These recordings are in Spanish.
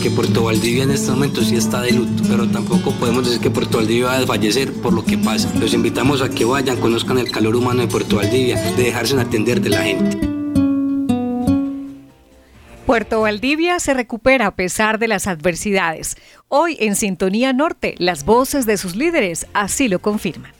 porque Puerto Valdivia en este momento sí está de luto, pero tampoco podemos decir que Puerto Valdivia va a desfallecer por lo que pasa. Los invitamos a que vayan, conozcan el calor humano de Puerto Valdivia, de dejarse atender de la gente. Puerto Valdivia se recupera a pesar de las adversidades. Hoy en Sintonía Norte, las voces de sus líderes así lo confirman.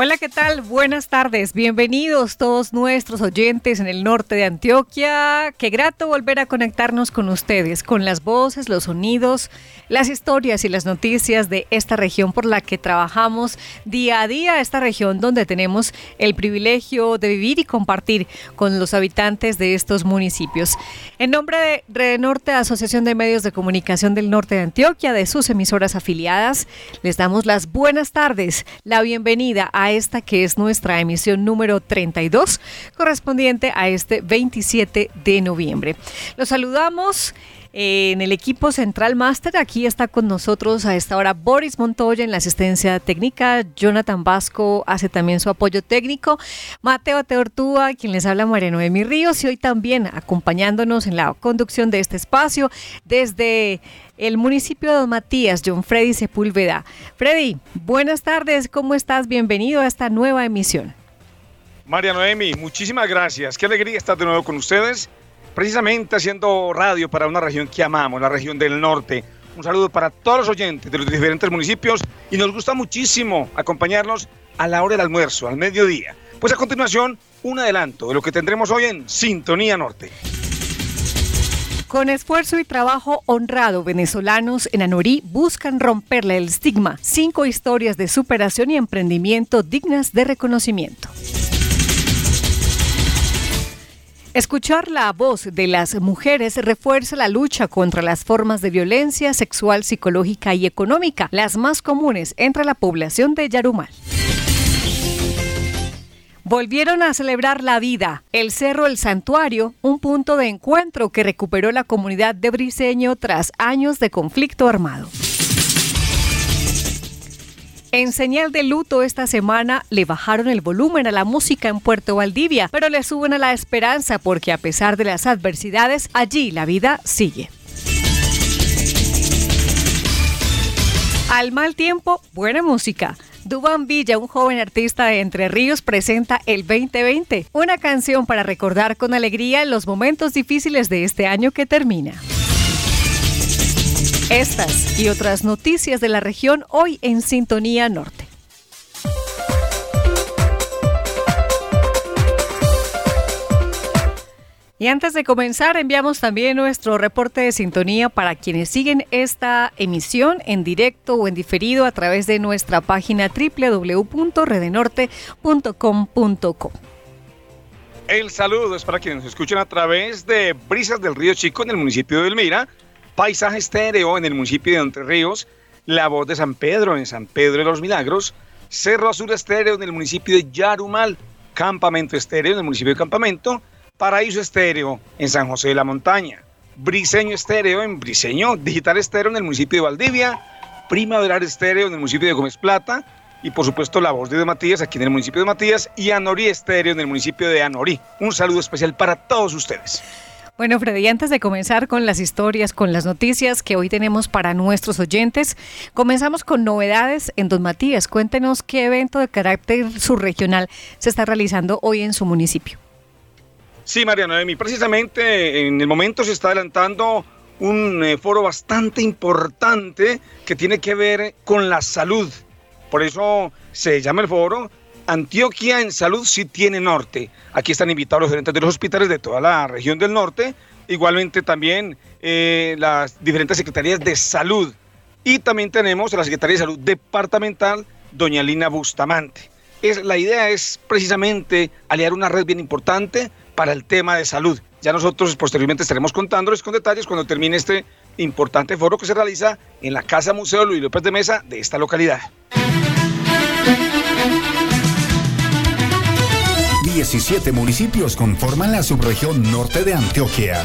Hola, ¿qué tal? Buenas tardes. Bienvenidos todos nuestros oyentes en el norte de Antioquia. Qué grato volver a conectarnos con ustedes, con las voces, los sonidos, las historias y las noticias de esta región por la que trabajamos día a día, esta región donde tenemos el privilegio de vivir y compartir con los habitantes de estos municipios. En nombre de Red Norte, Asociación de Medios de Comunicación del Norte de Antioquia, de sus emisoras afiliadas, les damos las buenas tardes, la bienvenida a esta que es nuestra emisión número 32, correspondiente a este 27 de noviembre. Los saludamos en el equipo Central Master. Aquí está con nosotros a esta hora Boris Montoya en la asistencia técnica, Jonathan Vasco hace también su apoyo técnico, Mateo Teortúa, quien les habla María Noemi Ríos y hoy también acompañándonos en la conducción de este espacio desde el municipio de Don Matías, John Freddy Sepúlveda. Freddy, buenas tardes, ¿cómo estás? Bienvenido a esta nueva emisión. María Noemi, muchísimas gracias. Qué alegría estar de nuevo con ustedes, precisamente haciendo radio para una región que amamos, la región del norte. Un saludo para todos los oyentes de los diferentes municipios y nos gusta muchísimo acompañarnos a la hora del almuerzo, al mediodía. Pues a continuación, un adelanto de lo que tendremos hoy en Sintonía Norte. Con esfuerzo y trabajo honrado, venezolanos en Anorí buscan romperle el estigma. Cinco historias de superación y emprendimiento dignas de reconocimiento. Escuchar la voz de las mujeres refuerza la lucha contra las formas de violencia sexual, psicológica y económica, las más comunes entre la población de Yarumal. Volvieron a celebrar la vida. El Cerro El Santuario, un punto de encuentro que recuperó la comunidad de Briseño tras años de conflicto armado. En señal de luto esta semana le bajaron el volumen a la música en Puerto Valdivia, pero le suben a la esperanza porque a pesar de las adversidades, allí la vida sigue. Al mal tiempo, buena música. Duban Villa, un joven artista de Entre Ríos, presenta el 2020, una canción para recordar con alegría los momentos difíciles de este año que termina. Estas y otras noticias de la región hoy en Sintonía Norte. Y antes de comenzar, enviamos también nuestro reporte de sintonía para quienes siguen esta emisión en directo o en diferido a través de nuestra página www.redenorte.com.co. El saludo es para quienes nos escuchan a través de Brisas del Río Chico en el municipio de Elmira, Paisaje Estéreo en el municipio de Entre Ríos, La Voz de San Pedro en San Pedro de los Milagros, Cerro Azul Estéreo en el municipio de Yarumal, Campamento Estéreo en el municipio de Campamento, Paraíso Estéreo en San José de la Montaña, Briseño Estéreo en Briseño, Digital Estéreo en el municipio de Valdivia, Primaveral Estéreo en el municipio de Gómez Plata y por supuesto La Voz de Matías aquí en el municipio de Matías y Anorí Estéreo en el municipio de Anorí. Un saludo especial para todos ustedes. Bueno, Freddy, antes de comenzar con las historias, con las noticias que hoy tenemos para nuestros oyentes, comenzamos con novedades en Don Matías. Cuéntenos qué evento de carácter subregional se está realizando hoy en su municipio. Sí, María Noemi, precisamente en el momento se está adelantando un eh, foro bastante importante que tiene que ver con la salud. Por eso se llama el foro Antioquia en Salud si tiene norte. Aquí están invitados los gerentes de los hospitales de toda la región del norte, igualmente también eh, las diferentes secretarías de salud. Y también tenemos la Secretaría de Salud Departamental, doña Lina Bustamante. Es, la idea es precisamente aliar una red bien importante para el tema de salud. Ya nosotros posteriormente estaremos contándoles con detalles cuando termine este importante foro que se realiza en la Casa Museo Luis López de Mesa de esta localidad. 17 municipios conforman la subregión norte de Antioquia.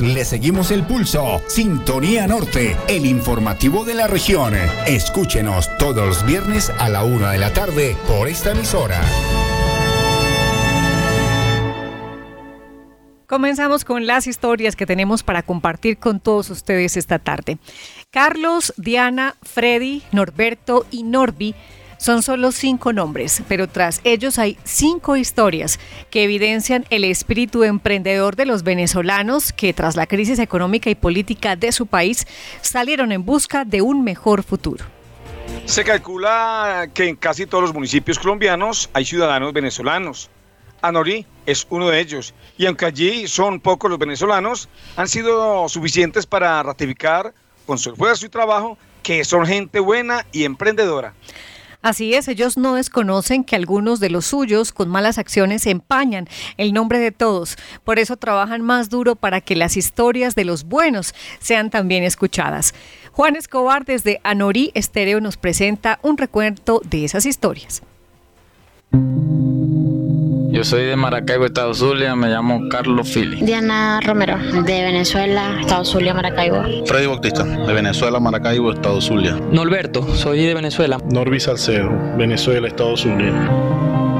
le seguimos el pulso. Sintonía Norte, el informativo de la región. Escúchenos todos los viernes a la una de la tarde por esta emisora. Comenzamos con las historias que tenemos para compartir con todos ustedes esta tarde. Carlos, Diana, Freddy, Norberto y Norby son solo cinco nombres, pero tras ellos hay cinco historias que evidencian el espíritu emprendedor de los venezolanos que tras la crisis económica y política de su país salieron en busca de un mejor futuro. Se calcula que en casi todos los municipios colombianos hay ciudadanos venezolanos. Anorí es uno de ellos, y aunque allí son pocos los venezolanos, han sido suficientes para ratificar con su esfuerzo y trabajo que son gente buena y emprendedora. Así es, ellos no desconocen que algunos de los suyos con malas acciones empañan el nombre de todos. Por eso trabajan más duro para que las historias de los buenos sean también escuchadas. Juan Escobar desde Anorí Estéreo nos presenta un recuento de esas historias. Yo soy de Maracaibo, Estado Zulia, me llamo Carlos Fili. Diana Romero, de Venezuela, Estado Zulia, Maracaibo. Freddy Bautista, de Venezuela, Maracaibo, Estado Zulia. Norberto, soy de Venezuela. Norby Salcedo, Venezuela, Estado Zulia.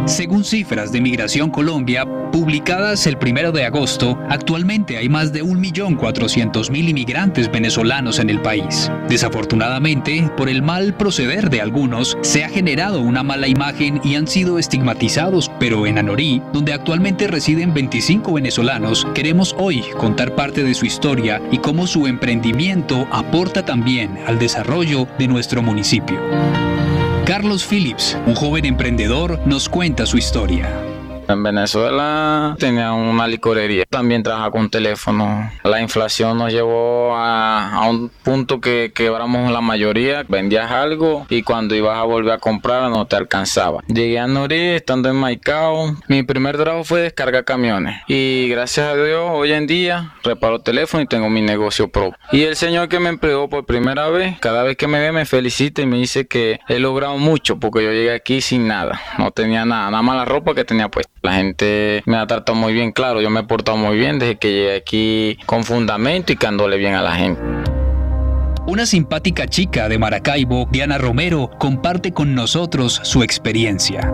Según cifras de Migración Colombia, publicadas el primero de agosto, actualmente hay más de 1.400.000 inmigrantes venezolanos en el país. Desafortunadamente, por el mal proceder de algunos, se ha generado una mala imagen y han sido estigmatizados, pero en Anorí, donde actualmente residen 25 venezolanos, queremos hoy contar parte de su historia y cómo su emprendimiento aporta también al desarrollo de nuestro municipio. Carlos Phillips, un joven emprendedor, nos cuenta su historia. En Venezuela tenía una licorería, también trabajaba con teléfono. La inflación nos llevó a, un punto que quebramos la mayoría, vendías algo y cuando ibas a volver a comprar no te alcanzaba. Llegué a Norí estando en Maicao. Mi primer trabajo fue descargar camiones y gracias a Dios hoy en día reparo teléfono y tengo mi negocio propio. Y el señor que me empleó por primera vez, cada vez que me ve me felicita y me dice que he logrado mucho porque yo llegué aquí sin nada, no tenía nada, nada más la ropa que tenía puesta. La gente me ha tratado muy bien, claro, yo me he portado muy bien desde que llegué aquí con fundamento y dándole bien a la gente. Una simpática chica de Maracaibo, Diana Romero, comparte con nosotros su experiencia.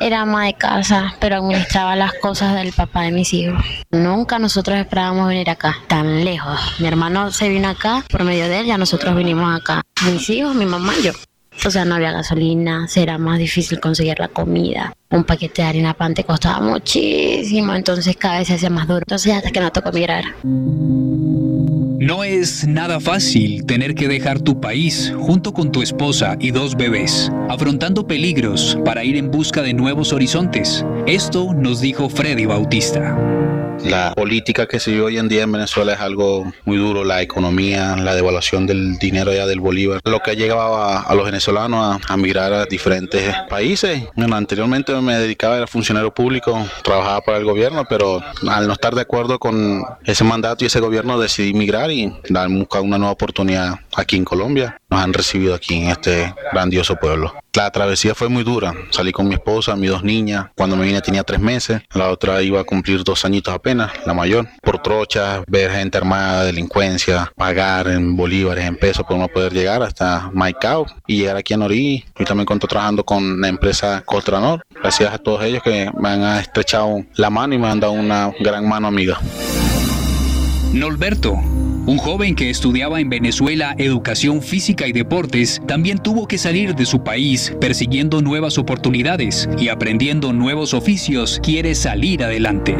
Era ama de casa, pero administraba las cosas del papá de mis hijos. Nunca nosotros esperábamos venir acá, tan lejos. Mi hermano se vino acá, por medio de él ya nosotros vinimos acá. Mis hijos, mi mamá y yo. O sea, no había gasolina, será más difícil conseguir la comida. Un paquete de harina pan te costaba muchísimo, entonces cada vez se hacía más duro. Entonces hasta que no tocó migrar. No es nada fácil tener que dejar tu país junto con tu esposa y dos bebés, afrontando peligros para ir en busca de nuevos horizontes. Esto nos dijo Freddy Bautista. La política que se vive hoy en día en Venezuela es algo muy duro, la economía, la devaluación del dinero ya del bolívar, lo que ha llegado a, los venezolanos a, migrar a diferentes países. Bueno, anteriormente me dedicaba, era funcionario público, trabajaba para el gobierno, pero al no estar de acuerdo con ese mandato y ese gobierno decidí migrar y buscar una nueva oportunidad aquí en Colombia. Nos han recibido aquí en este grandioso pueblo. La travesía fue muy dura. Salí con mi esposa, mis dos niñas. Cuando me vine tenía tres meses. La otra iba a cumplir dos añitos apenas, la mayor. Por trochas, ver gente armada, delincuencia, pagar en bolívares, en pesos, por no poder llegar hasta Maicao y llegar aquí a Norí. Y también cuento trabajando con la empresa Coltranor. Gracias a todos ellos que me han estrechado la mano y me han dado una gran mano amiga. Norberto, un joven que estudiaba en Venezuela educación física y deportes, también tuvo que salir de su país persiguiendo nuevas oportunidades y aprendiendo nuevos oficios, quiere salir adelante.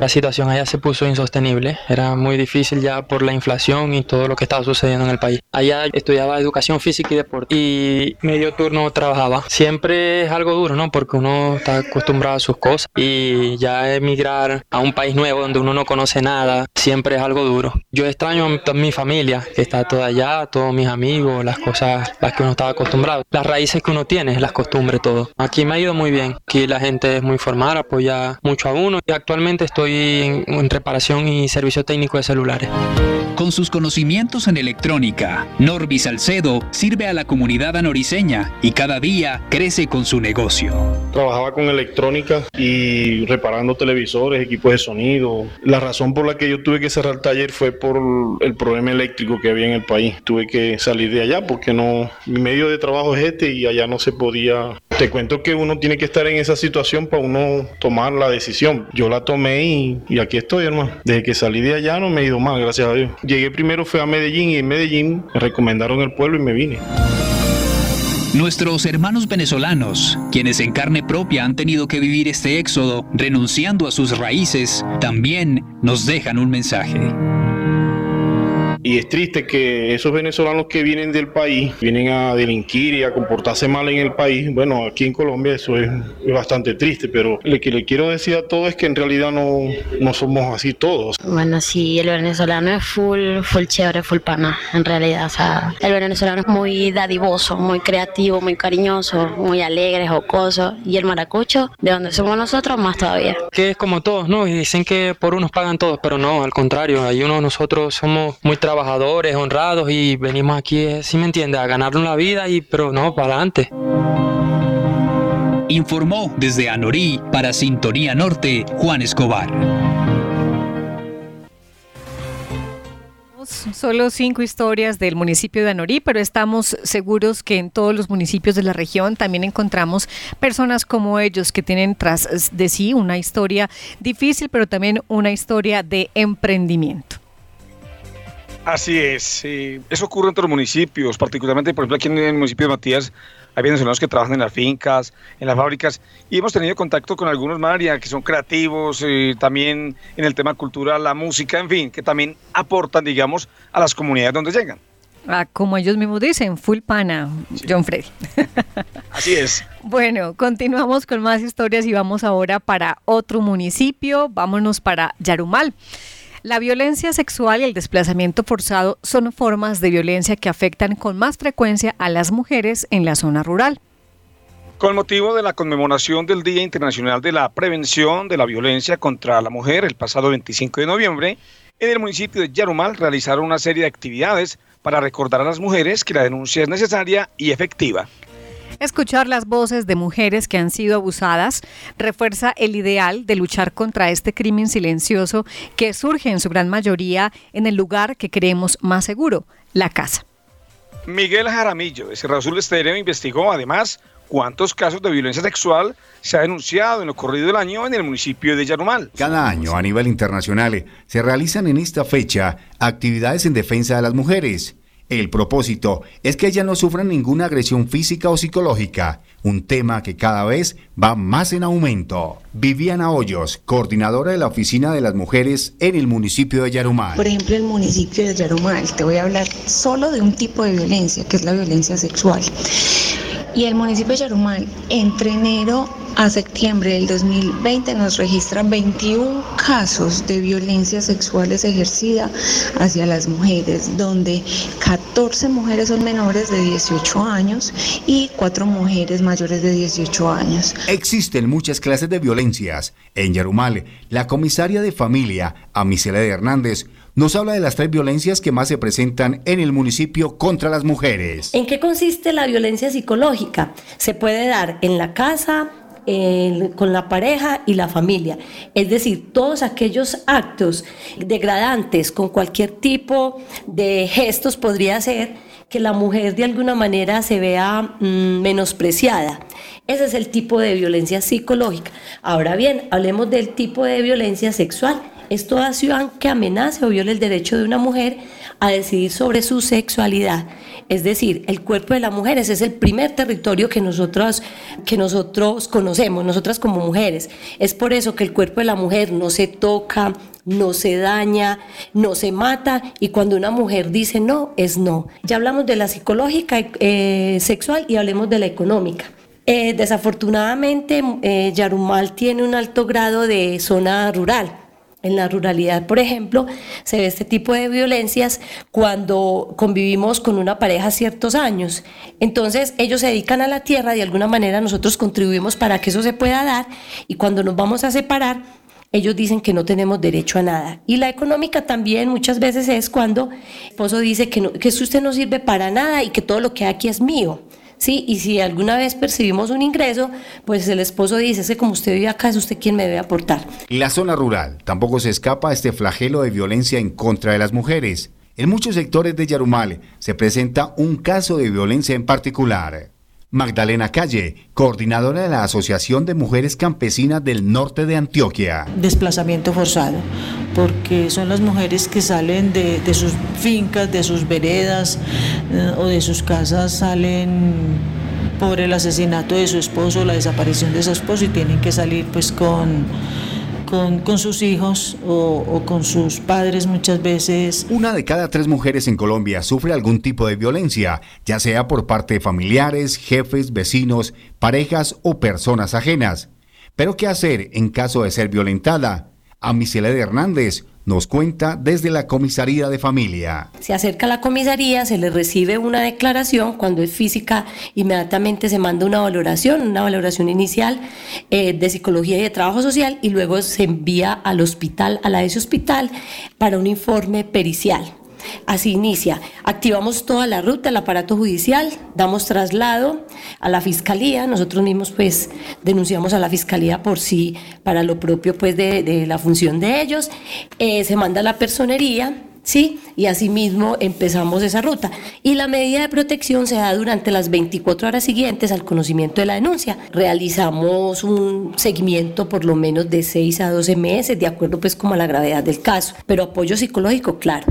la situación allá se puso insostenible. Era muy difícil ya por la inflación y todo lo que estaba sucediendo en el país. Allá estudiaba educación física y deporte y medio turno trabajaba. Siempre es algo duro, ¿no? Porque uno está acostumbrado a sus cosas y ya emigrar a un país nuevo donde uno no conoce nada, siempre es algo duro. Yo extraño a mi familia, que está toda allá, todos mis amigos, las cosas las que uno estaba acostumbrado, las raíces que uno tiene, las costumbres, todo. Aquí me ha ido muy bien, aquí la gente es muy formal, apoya mucho a uno y actualmente estoy en, reparación y servicio técnico de celulares. Con sus conocimientos en electrónica, Norby Salcedo sirve a la comunidad anoriceña y cada día crece con su negocio. Trabajaba con electrónica y reparando televisores, equipos de sonido. La razón por la que yo tuve que cerrar el taller fue por el problema eléctrico que había en el país. Tuve que salir de allá porque no, mi medio de trabajo es este y allá no se podía. Te cuento que uno tiene que estar en esa situación para uno tomar la decisión. Yo la tomé y, y aquí estoy, hermano. Desde que salí de allá no me he ido mal, gracias a Dios. Llegué primero, fue a Medellín y en Medellín me recomendaron el pueblo y me vine. Nuestros hermanos venezolanos, quienes en carne propia han tenido que vivir este éxodo renunciando a sus raíces, también nos dejan un mensaje. Y es triste que esos venezolanos que vienen del país, vienen a delinquir y a comportarse mal en el país, bueno, aquí en Colombia eso es, bastante triste, pero lo que le quiero decir a todos es que en realidad no, no somos así todos. Bueno, sí, el venezolano es full, full chévere, full pana, en realidad. O sea, el venezolano es muy dadivoso, muy creativo, muy cariñoso, muy alegre, jocoso. Y el maracucho, de donde somos nosotros, más todavía. Que es como todos, ¿no? Y dicen que por unos pagan todos, pero no, al contrario, hay uno nosotros somos muy trabajadores, honrados y venimos aquí, eh, si me entiende, a ganarnos la vida y pero no, para adelante. Informó desde Anorí para Sintonía Norte Juan Escobar. Solo cinco historias del municipio de Anorí, pero estamos seguros que en todos los municipios de la región también encontramos personas como ellos que tienen tras de sí una historia difícil, pero también una historia de emprendimiento. Así es, eso ocurre en todos los municipios, particularmente, por ejemplo, aquí en el municipio de Matías hay venezolanos que trabajan en las fincas, en las fábricas, y hemos tenido contacto con algunos, María, que son creativos, eh, también en el tema cultural, la música, en fin, que también aportan, digamos, a las comunidades donde llegan. Ah, como ellos mismos dicen, full pana, John Freddy. Así es. bueno, continuamos con más historias y vamos ahora para otro municipio, vámonos para Yarumal. La violencia sexual y el desplazamiento forzado son formas de violencia que afectan con más frecuencia a las mujeres en la zona rural. Con motivo de la conmemoración del Día Internacional de la Prevención de la Violencia contra la Mujer el pasado 25 de noviembre, en el municipio de Yarumal realizaron una serie de actividades para recordar a las mujeres que la denuncia es necesaria y efectiva. Escuchar las voces de mujeres que han sido abusadas refuerza el ideal de luchar contra este crimen silencioso que surge en su gran mayoría en el lugar que creemos más seguro, la casa. Miguel Jaramillo de Cerro Azul Estéreo investigó además cuántos casos de violencia sexual se ha denunciado en lo corrido del año en el municipio de Yarumal. Cada año a nivel internacional se realizan en esta fecha actividades en defensa de las mujeres el propósito es que ellas no sufran ninguna agresión física o psicológica, un tema que cada vez va más en aumento. Viviana Hoyos, coordinadora de la Oficina de las Mujeres en el municipio de Yarumal. Por ejemplo, el municipio de Yarumal, te voy a hablar solo de un tipo de violencia, que es la violencia sexual. Y el municipio de Yarumal, entre enero a septiembre del 2020 nos registra 21 casos de violencia sexuales ejercida hacia las mujeres, donde 14 mujeres son menores de 18 años y 4 mujeres mayores de 18 años. Existen muchas clases de violencias. En Yarumal, la comisaria de familia, Amisela Hernández, nos habla de las tres violencias que más se presentan en el municipio contra las mujeres. ¿En qué consiste la violencia psicológica? Se puede dar en la casa, con la pareja y la familia. Es decir, todos aquellos actos degradantes con cualquier tipo de gestos podría ser que la mujer de alguna manera se vea mm, menospreciada. Ese es el tipo de violencia psicológica. Ahora bien, hablemos del tipo de violencia sexual es toda acción que amenace o viole el derecho de una mujer a decidir sobre su sexualidad. Es decir, el cuerpo de la mujer ese es el primer territorio que nosotros, que nosotros conocemos, nosotras como mujeres. Es por eso que el cuerpo de la mujer no se toca, no se daña, no se mata y cuando una mujer dice no, es no. Ya hablamos de la psicológica eh, sexual y hablemos de la económica. Eh, desafortunadamente, eh, Yarumal tiene un alto grado de zona rural. En la ruralidad, por ejemplo, se ve este tipo de violencias cuando convivimos con una pareja ciertos años. Entonces, ellos se dedican a la tierra, de alguna manera nosotros contribuimos para que eso se pueda dar y cuando nos vamos a separar, ellos dicen que no tenemos derecho a nada. Y la económica también muchas veces es cuando el esposo dice que, no, que usted no sirve para nada y que todo lo que hay aquí es mío. Sí, y si alguna vez percibimos un ingreso, pues el esposo dice, que como usted vive acá, es usted quien me debe aportar. La zona rural tampoco se escapa a este flagelo de violencia en contra de las mujeres. En muchos sectores de Yarumal se presenta un caso de violencia en particular. Magdalena Calle, coordinadora de la Asociación de Mujeres Campesinas del Norte de Antioquia. Desplazamiento forzado, porque son las mujeres que salen de, sus fincas, de sus veredas eh, o de sus casas, salen por el asesinato de su esposo, la desaparición de su esposo y tienen que salir pues con con, sus hijos o, con sus padres muchas veces. Una de cada tres mujeres en Colombia sufre algún tipo de violencia, ya sea por parte de familiares, jefes, vecinos, parejas o personas ajenas. Pero ¿qué hacer en caso de ser violentada? A Micelede Hernández nos cuenta desde la comisaría de familia. Se acerca a la comisaría, se le recibe una declaración, cuando es física inmediatamente se manda una valoración, una valoración inicial eh, de psicología y de trabajo social y luego se envía al hospital, a la ese hospital, para un informe pericial. Así inicia. Activamos toda la ruta, el aparato judicial, damos traslado a la fiscalía. Nosotros mismos, pues, denunciamos a la fiscalía por sí, para lo propio, pues, de, la función de ellos. Eh, se manda a la personería. ¿sí? Y asimismo empezamos esa ruta. Y la medida de protección se da durante las 24 horas siguientes al conocimiento de la denuncia. Realizamos un seguimiento por lo menos de 6 a 12 meses, de acuerdo pues como a la gravedad del caso, pero apoyo psicológico, claro.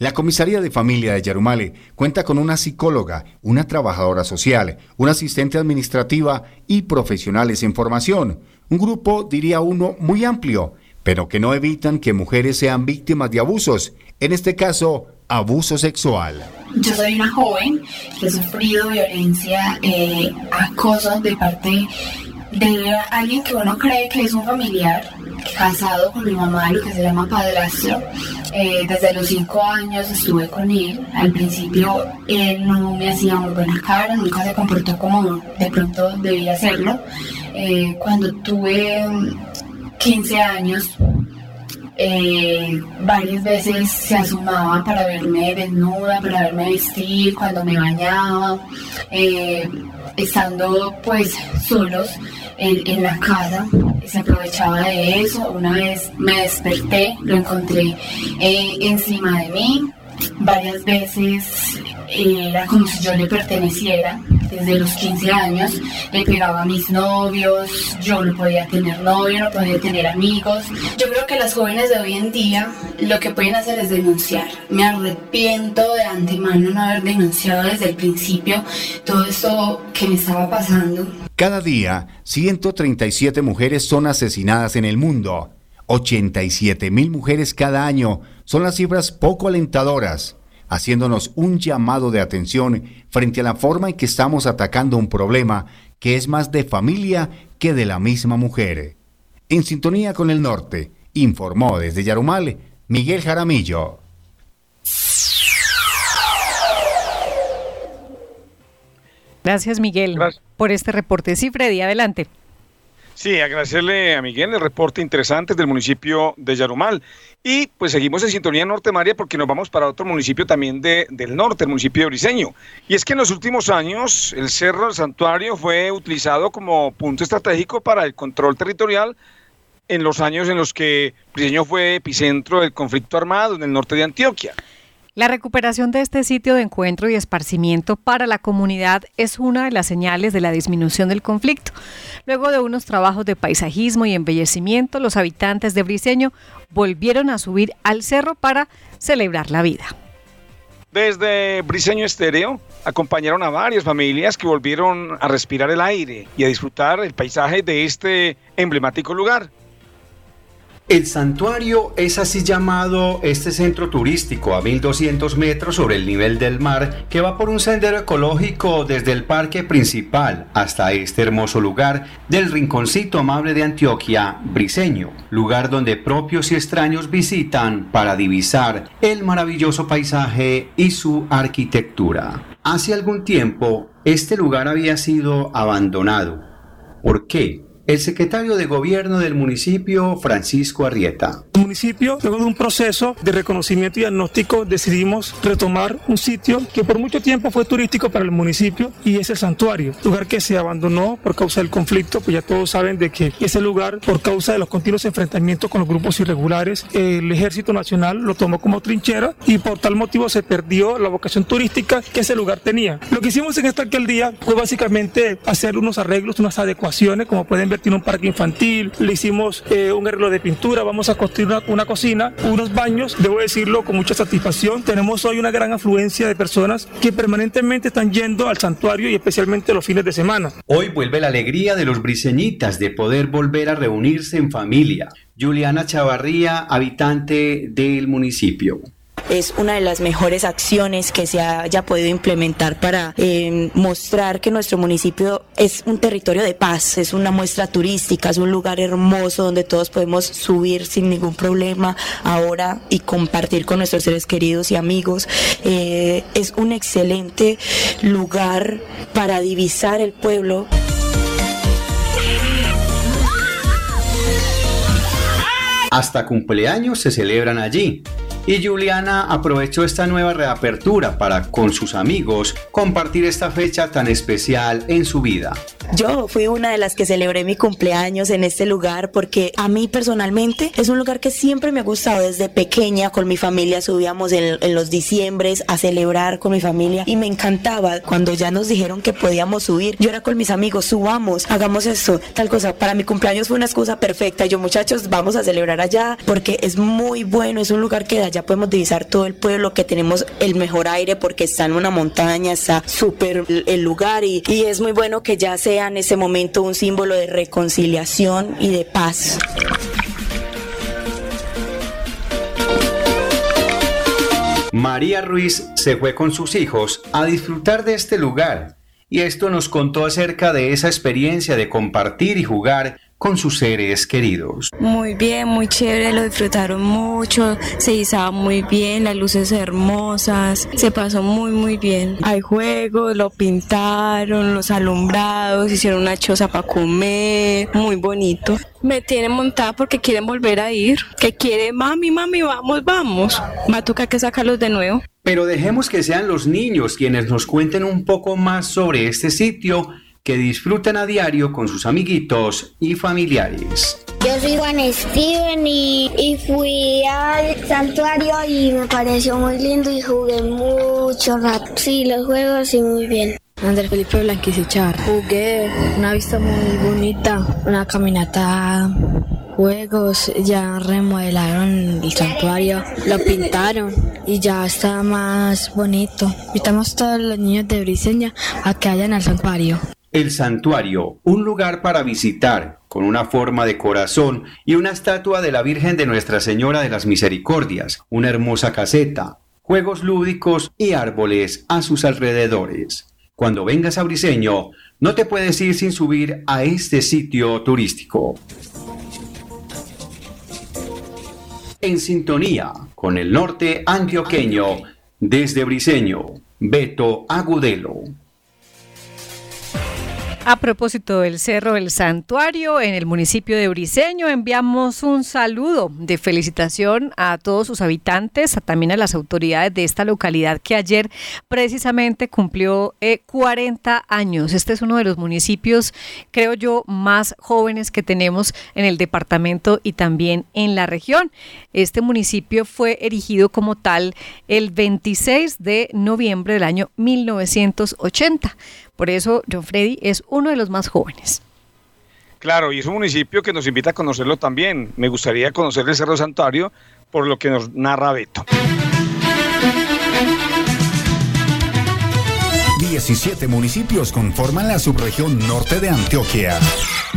La Comisaría de Familia de Yarumale cuenta con una psicóloga, una trabajadora social, una asistente administrativa y profesionales en formación. Un grupo, diría uno, muy amplio, pero que no evitan que mujeres sean víctimas de abusos, en este caso, abuso sexual. Yo soy una joven que he sufrido violencia, eh, acoso de parte de alguien que uno cree que es un familiar, casado con mi mamá, lo que se llama padrastro. Eh, desde los cinco años estuve con él. Al principio él no me hacía muy buena cara, nunca se comportó como de pronto debía hacerlo. Eh, cuando tuve 15 años, eh, varias veces se asomaba para verme desnuda, para verme vestir, cuando me bañaba, estando pues solos en, la casa, se aprovechaba de eso. Una vez me desperté, lo encontré eh, encima de mí. Varias veces era como si yo le perteneciera. Desde los 15 años le pegaba a mis novios, yo no podía tener novio, no podía tener amigos. Yo creo que las jóvenes de hoy en día lo que pueden hacer es denunciar. Me arrepiento de antemano no haber denunciado desde el principio todo esto que me estaba pasando. Cada día, 137 mujeres son asesinadas en el mundo. 87 mil mujeres cada año son las cifras poco alentadoras haciéndonos un llamado de atención frente a la forma en que estamos atacando un problema que es más de familia que de la misma mujer. En sintonía con el norte, informó desde Yarumal Miguel Jaramillo. Gracias Miguel por este reporte. Sí, Freddy, adelante. Sí, agradecerle a Miguel el reporte interesante del municipio de Yarumal. Y pues seguimos en sintonía Norte María porque nos vamos para otro municipio también de, del norte, el municipio de Briseño. Y es que en los últimos años el Cerro del Santuario fue utilizado como punto estratégico para el control territorial en los años en los que Briseño fue epicentro del conflicto armado en el norte de Antioquia. La recuperación de este sitio de encuentro y esparcimiento para la comunidad es una de las señales de la disminución del conflicto. Luego de unos trabajos de paisajismo y embellecimiento, los habitantes de Briseño volvieron a subir al cerro para celebrar la vida. Desde Briseño Estéreo acompañaron a varias familias que volvieron a respirar el aire y a disfrutar el paisaje de este emblemático lugar. El santuario es así llamado este centro turístico a 1200 metros sobre el nivel del mar que va por un sendero ecológico desde el parque principal hasta este hermoso lugar del rinconcito amable de Antioquia, Briseño, lugar donde propios y extraños visitan para divisar el maravilloso paisaje y su arquitectura. Hace algún tiempo este lugar había sido abandonado. ¿Por qué? El secretario de gobierno del municipio, Francisco Arrieta. El municipio, luego de un proceso de reconocimiento y diagnóstico, decidimos retomar un sitio que por mucho tiempo fue turístico para el municipio y es el santuario, lugar que se abandonó por causa del conflicto, pues ya todos saben de que ese lugar, por causa de los continuos enfrentamientos con los grupos irregulares, el Ejército Nacional lo tomó como trinchera y por tal motivo se perdió la vocación turística que ese lugar tenía. Lo que hicimos en esta alcaldía fue básicamente hacer unos arreglos, unas adecuaciones, como pueden ver tiene un parque infantil, le hicimos eh, un arreglo de pintura, vamos a construir una, cocina, unos baños, debo decirlo con mucha satisfacción. Tenemos hoy una gran afluencia de personas que permanentemente están yendo al santuario y especialmente los fines de semana. Hoy vuelve la alegría de los briseñitas de poder volver a reunirse en familia. Juliana Chavarría, habitante del municipio es una de las mejores acciones que se haya podido implementar para eh, mostrar que nuestro municipio es un territorio de paz, es una muestra turística, es un lugar hermoso donde todos podemos subir sin ningún problema ahora y compartir con nuestros seres queridos y amigos. Eh, es un excelente lugar para divisar el pueblo. Hasta cumpleaños se celebran allí y Juliana aprovechó esta nueva reapertura para con sus amigos compartir esta fecha tan especial en su vida. Yo fui una de las que celebré mi cumpleaños en este lugar porque a mí personalmente es un lugar que siempre me ha gustado. Desde pequeña con mi familia subíamos en, los diciembres a celebrar con mi familia y me encantaba cuando ya nos dijeron que podíamos subir. Yo era con mis amigos subamos hagamos esto tal cosa. Para mi cumpleaños fue una excusa perfecta. Yo muchachos vamos a celebrar allá porque es muy bueno es un lugar que de allá podemos divisar todo el pueblo que tenemos el mejor aire porque está en una montaña está súper el lugar y, y es muy bueno que ya sea en ese momento un símbolo de reconciliación y de paz. María Ruiz se fue con sus hijos a disfrutar de este lugar y esto nos contó acerca de esa experiencia de compartir y jugar con sus seres queridos. Muy bien, muy chévere, lo disfrutaron mucho, se izaba muy bien, las luces hermosas, se pasó muy muy bien. Hay juegos, lo pintaron, los alumbrados, hicieron una choza para comer, muy bonito. Me tienen montada porque quieren volver a ir, que quiere mami, mami, vamos, vamos. Va a tocar que sacarlos de nuevo. Pero dejemos que sean los niños quienes nos cuenten un poco más sobre este sitio que disfrutan a diario con sus amiguitos y familiares. Yo soy Juan Steven y, fui al santuario y me pareció muy lindo y jugué mucho rato. Sí, los juegos y muy bien. Andrés Felipe Blanquisichar. Jugué una vista muy bonita, una caminata juegos, ya remodelaron el santuario, lo pintaron y ya está más bonito. Invitamos a todos los niños de Briseña a que vayan al santuario. El santuario, un lugar para visitar, con una forma de corazón y una estatua de la Virgen de Nuestra Señora de las Misericordias, una hermosa caseta, juegos lúdicos y árboles a sus alrededores. Cuando vengas a Briseño, no te puedes ir sin subir a este sitio turístico. En sintonía con el norte antioqueño, desde Briseño, Beto Agudelo. A propósito del Cerro del Santuario en el municipio de Briceño, enviamos un saludo de felicitación a todos sus habitantes, también a las autoridades de esta localidad que ayer precisamente cumplió 40 eh, años. Este es uno de los municipios, creo yo, más jóvenes que tenemos en el departamento y también en la región. Este municipio fue erigido como tal el 26 de noviembre del año 1980. Por eso, John Freddy es uno de los más jóvenes. Claro, y es un municipio que nos invita a conocerlo también. Me gustaría conocer el Cerro Santuario por lo que nos narra Beto. 17 municipios conforman la subregión norte de Antioquia.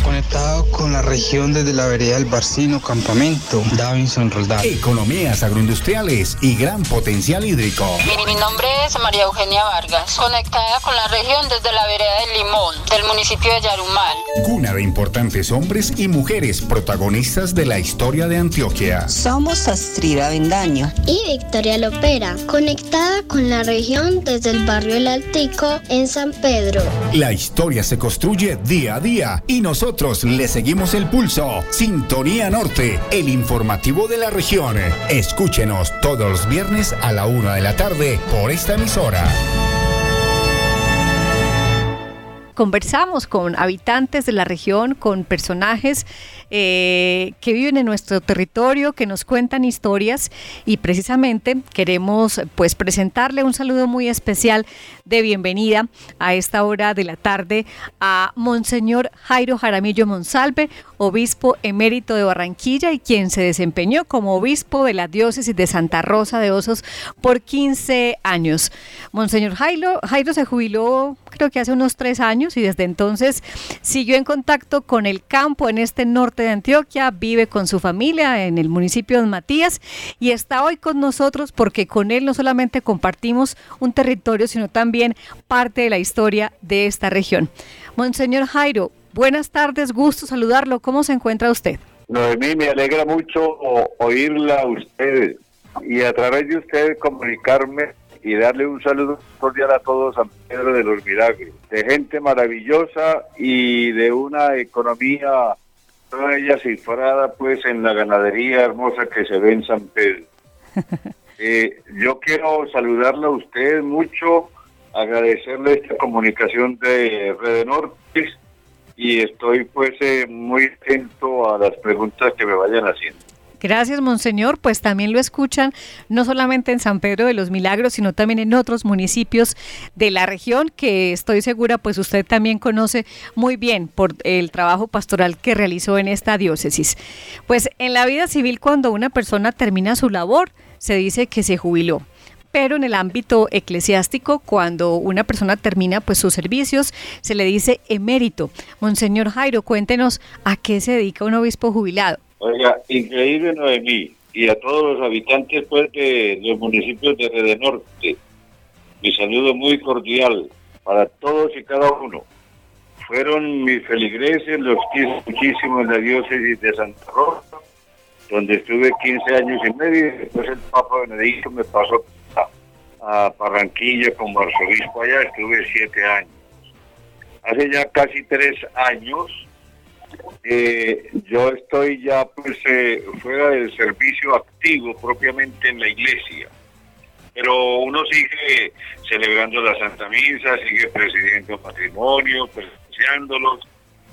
Conectado con la región desde la vereda del Barcino, Campamento, Davinson Roldán. Economías agroindustriales y gran potencial hídrico. Mi, nombre es María Eugenia Vargas, conectada con la región desde la vereda del Limón, del municipio de Yarumal. Cuna de importantes hombres y mujeres protagonistas de la historia de Antioquia. Somos Astrida Vendaño y Victoria Lopera, conectada con la región desde el barrio El Altico en San Pedro. La historia se construye día a día y nosotros le seguimos el pulso. Sintonía Norte, el informativo de la región. Escúchenos todos los viernes a la una de la tarde por esta emisora. Conversamos con habitantes de la región, con personajes eh, que viven en nuestro territorio, que nos cuentan historias y precisamente queremos pues presentarle un saludo muy especial de bienvenida a esta hora de la tarde a Monseñor Jairo Jaramillo Monsalve, obispo emérito de Barranquilla y quien se desempeñó como obispo de la diócesis de Santa Rosa de Osos por 15 años. Monseñor Jairo, Jairo se jubiló creo que hace unos tres años y desde entonces siguió en contacto con el campo en este norte de Antioquia, vive con su familia en el municipio de Matías y está hoy con nosotros porque con él no solamente compartimos un territorio, sino también parte de la historia de esta región. Monseñor Jairo, buenas tardes, gusto saludarlo. ¿Cómo se encuentra usted? Noemí, me alegra mucho oírla a usted y a través de usted comunicarme y darle un saludo cordial a todos San Pedro de los Milagros, de gente maravillosa y de una economía toda ella cifrada pues en la ganadería hermosa que se ve en San Pedro. Eh, yo quiero saludarle a usted mucho, agradecerle esta comunicación de Red Norte y estoy pues eh, muy atento a las preguntas que me vayan haciendo. Gracias, Monseñor. Pues también lo escuchan no solamente en San Pedro de los Milagros, sino también en otros municipios de la región que estoy segura, pues usted también conoce muy bien por el trabajo pastoral que realizó en esta diócesis. Pues en la vida civil, cuando una persona termina su labor, se dice que se jubiló pero en el ámbito eclesiástico, cuando una persona termina pues sus servicios, se le dice emérito. Monseñor Jairo, cuéntenos a qué se dedica un obispo jubilado. Oiga, increíble Noemí y a todos los habitantes pues, de los municipios de Rede Norte. Mi saludo muy cordial para todos y cada uno. Fueron mis feligreses, los quise muchísimo en la diócesis de Santa Rosa, donde estuve 15 años y medio, y después el Papa Benedicto me pasó a, Barranquilla como arzobispo allá, estuve siete años. Hace ya casi tres años eh, yo estoy ya pues eh, fuera del servicio activo propiamente en la iglesia, pero uno sigue celebrando la Santa Misa, sigue presidiendo matrimonio, presenciándolos,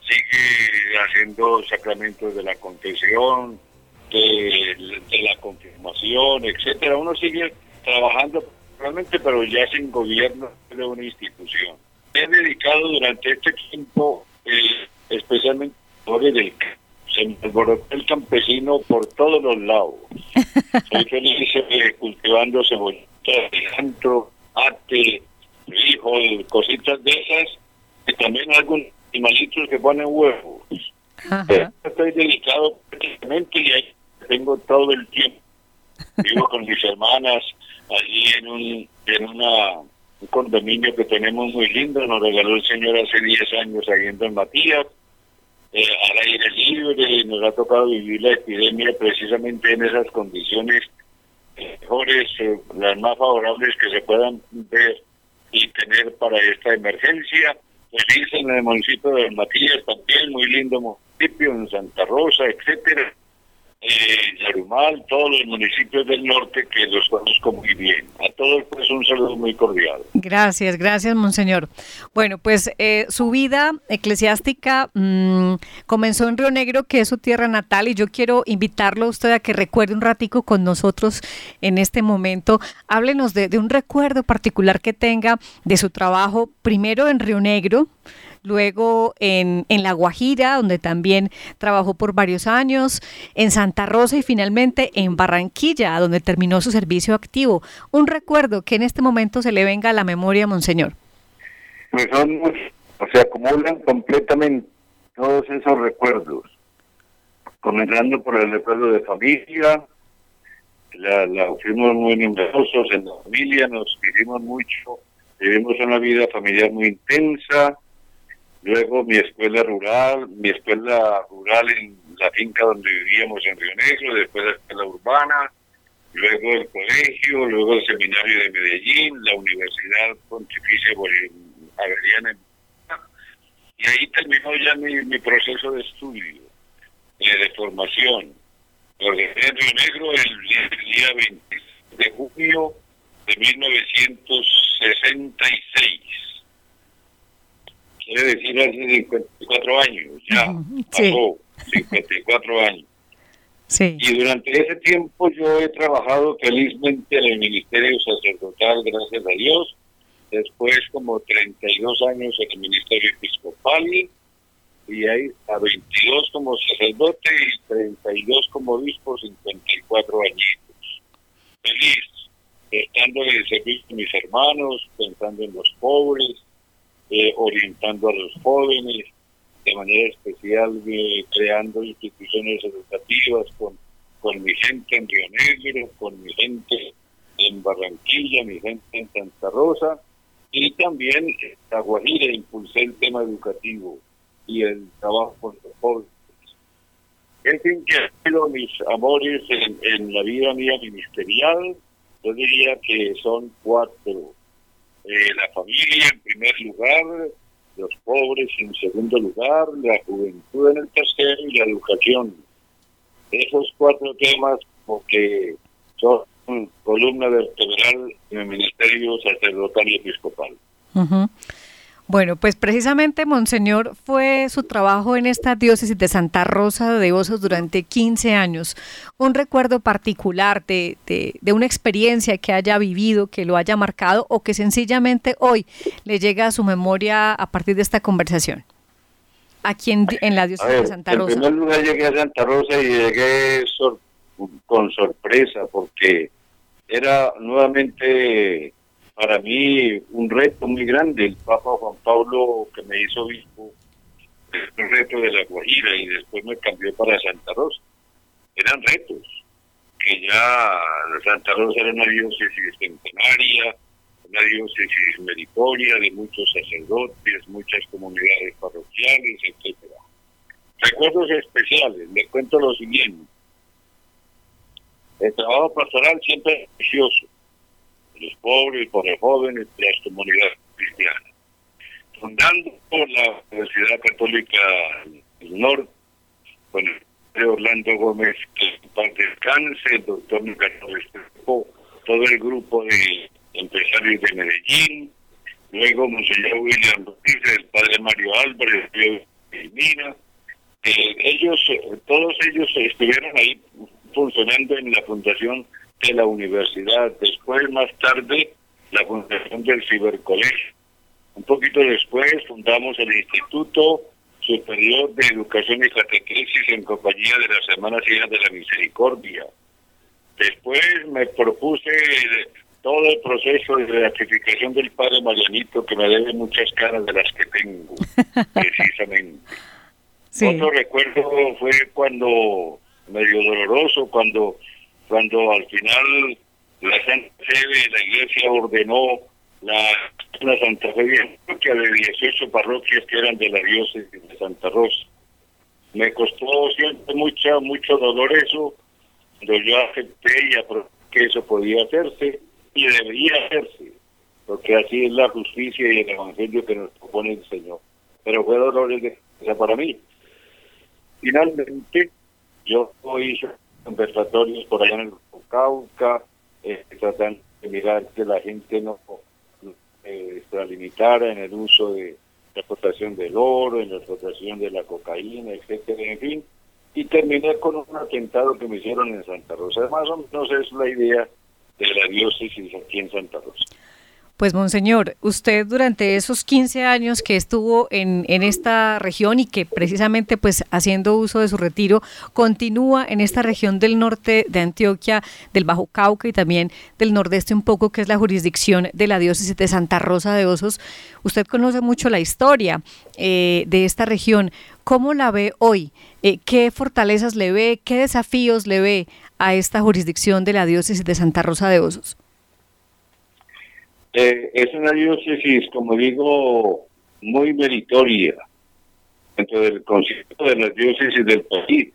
sigue haciendo sacramentos de la confesión, de, la confirmación, etcétera. Uno sigue trabajando realmente, pero ya sin gobierno de una institución. He dedicado durante este tiempo, eh, especialmente del se me alborotó el campesino por todos los lados. Soy feliz eh, cultivando cebollitas, cilantro, ate, frijol, cositas de esas, y también algunos animalitos que ponen huevos. Eh, estoy dedicado prácticamente y ahí tengo todo el tiempo. Vivo con mis hermanas allí en un, en una, un condominio que tenemos muy lindo, nos regaló el señor hace 10 años ahí en Matías eh, al aire libre, nos ha tocado vivir la epidemia precisamente en esas condiciones mejores, eh, las más favorables que se puedan ver y tener para esta emergencia. feliz en el municipio de Matías también, muy lindo municipio, en Santa Rosa, etcétera eh, todos los municipios del norte que los conozco muy bien. A todos pues un saludo muy cordial. Gracias, gracias Monseñor. Bueno, pues eh, su vida eclesiástica mmm, comenzó en Río Negro, que es su tierra natal, y yo quiero invitarlo a usted a que recuerde un ratico con nosotros en este momento. Háblenos de, de un recuerdo particular que tenga de su trabajo, primero en Río Negro, luego en, en, La Guajira, donde también trabajó por varios años, en Santa Rosa y finalmente en Barranquilla, donde terminó su servicio activo. Un recuerdo que en este momento se le venga a la memoria, Monseñor. Pues son, o se acumulan completamente todos esos recuerdos, comenzando por el recuerdo de familia, la, la fuimos muy numerosos en la familia, nos hicimos mucho, vivimos una vida familiar muy intensa, luego mi escuela rural, mi escuela rural en la finca donde vivíamos en Río Negro, después la escuela urbana, luego el colegio, luego el seminario de Medellín, la Universidad Pontificia Bolivariana, y ahí terminó ya mi, mi proceso de estudio, eh, de formación. Ordené en Río Negro el, el día 20 de junio de 1966 quiere decir hace 54 años, ya Sí. pasó 54 años. Sí. Y durante ese tiempo yo he trabajado felizmente en el ministerio sacerdotal, gracias a Dios. Después como 32 años en el ministerio episcopal y ahí a 22 como sacerdote y 32 como obispo, 54 añitos. Feliz, estando en el servicio de mis hermanos, pensando en los pobres, eh, orientando a los jóvenes, de manera especial eh, creando instituciones educativas con, con mi gente en Río Negro, con mi gente en Barranquilla, mi gente en Santa Rosa, y también La Guajira impulsé el tema educativo y el trabajo con los jóvenes. En fin, que han sido mis amores en, en la vida mía ministerial, yo diría que son cuatro eh, la familia en primer lugar, los pobres en segundo lugar, la juventud en el tercero y la educación. Esos cuatro temas porque son columna vertebral en el ministerio sacerdotal y episcopal. Bueno, pues precisamente, Monseñor, fue su trabajo en esta diócesis de Santa Rosa de Osos durante 15 años. Un recuerdo particular de, de, de, una experiencia que haya vivido, que lo haya marcado o que sencillamente hoy le llega a su memoria a partir de esta conversación. Aquí en, en la diócesis ver, de Santa Rosa. En primer lugar llegué a Santa Rosa y llegué sor con sorpresa porque era nuevamente para mí un reto muy grande. El Papa Juan Pablo, que me hizo obispo, el reto de la Guajira y después me cambió para Santa Rosa. Eran retos, que ya Santa Rosa era una diócesis centenaria, una diócesis meritoria de muchos sacerdotes, muchas comunidades parroquiales, etcétera. Recuerdos especiales, le cuento lo siguiente. El trabajo pastoral siempre es precioso los pobres, por los jóvenes, de las comunidades cristianas. Fundando la Universidad Católica del Norte, con el Orlando Gómez, que paz descanse, el doctor Nicolás Restrepo, todo el grupo de empresarios de Medellín, luego Monseñor William Rodríguez, el padre Mario Álvarez, de Mina, eh, ellos, todos ellos estuvieron ahí funcionando en la fundación de la universidad, después más tarde la fundación del cibercolegio. Un poquito después fundamos el Instituto Superior de Educación y Catequesis en compañía de las Hermanas Hijas de la Misericordia. Después me propuse todo el proceso de beatificación del Padre Marianito, que me debe muchas caras de las que tengo, precisamente. Sí. Otro recuerdo fue cuando, medio doloroso, cuando cuando al final la Santa Sede, la Iglesia ordenó la, la Santa Fe Bien, de 18 parroquias que eran de la diócesis de Santa Rosa. Me costó siempre mucha, mucho dolor eso, pero yo acepté y aprobé que eso podía hacerse y debería hacerse. porque así es la justicia y el evangelio que nos propone el Señor. Pero fue dolores de para mí. Finalmente, yo hice conversatorios por allá en el Cauca, eh, tratando de mirar que la gente no eh, extralimitara en el uso de la explotación del oro, en la explotación de la cocaína, etcétera, en fin. Y terminé con un atentado que me hicieron en Santa Rosa. Más o menos es la idea de la diócesis aquí en Santa Rosa. Pues, Monseñor, usted durante esos 15 años que estuvo en, en, esta región y que precisamente, pues, haciendo uso de su retiro, continúa en esta región del norte de Antioquia, del Bajo Cauca y también del nordeste un poco, que es la jurisdicción de la diócesis de Santa Rosa de Osos. Usted conoce mucho la historia eh, de esta región. ¿Cómo la ve hoy? Eh, ¿Qué fortalezas le ve? ¿Qué desafíos le ve a esta jurisdicción de la diócesis de Santa Rosa de Osos? Eh, es una diócesis, como digo, muy meritoria dentro del concepto de las diócesis del país.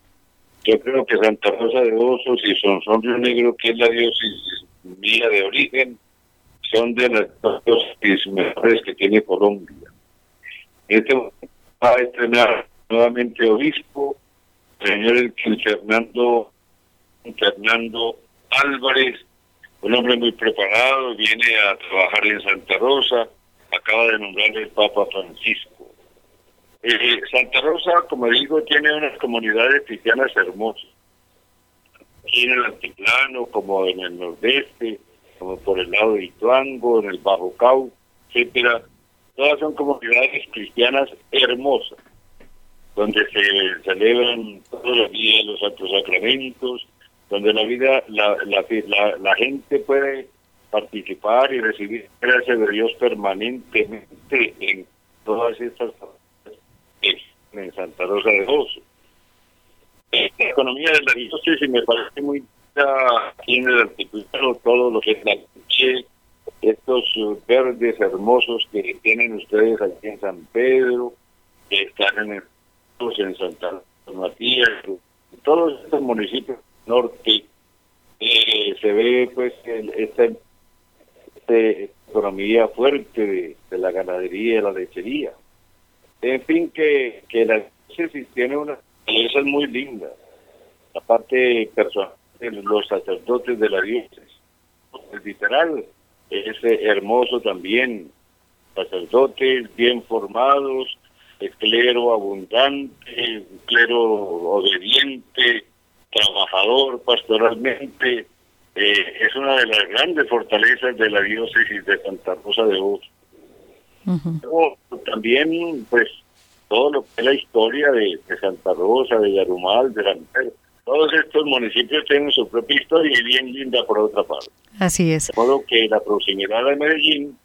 Yo creo que Santa Rosa de Osos y Sonsón Río Negro, que es la diócesis mía de origen, son de las diócesis mejores que tiene Colombia. Este va a estrenar nuevamente obispo, el señor Fernando, Fernando Álvarez, un hombre muy preparado, viene a trabajar en Santa Rosa, acaba de nombrar el Papa Francisco. Eh, Santa Rosa, como digo, tiene unas comunidades cristianas hermosas. Aquí en el altiplano, como en el nordeste, como por el lado de Ituango, en el Bajo Cau, etcétera. Todas son comunidades cristianas hermosas, donde se celebran todos los días los santos sacramentos, donde la vida, la, la, la, gente puede participar y recibir gracias de Dios permanentemente en todas estas en Santa Rosa de Oso. La economía de la diócesis me parece muy aquí en el articulado todo lo que es la estos verdes hermosos que tienen ustedes aquí en San Pedro, que están en, el, en Santa Matías, en todos estos municipios norte eh, se ve pues esta, economía fuerte de, la ganadería y la lechería. En fin, que, que la diócesis tiene una belleza muy linda. La parte personal los sacerdotes de la diócesis. El literal es hermoso también. Sacerdotes bien formados, el clero abundante, clero obediente, trabajador pastoralmente, eh, es una de las grandes fortalezas de la diócesis de Santa Rosa de Osos. También, pues, todo lo que es la historia de, Santa Rosa, de Yarumal, de la todos estos municipios tienen su propia historia y bien linda por otra parte. Así es. De modo que la proximidad de Medellín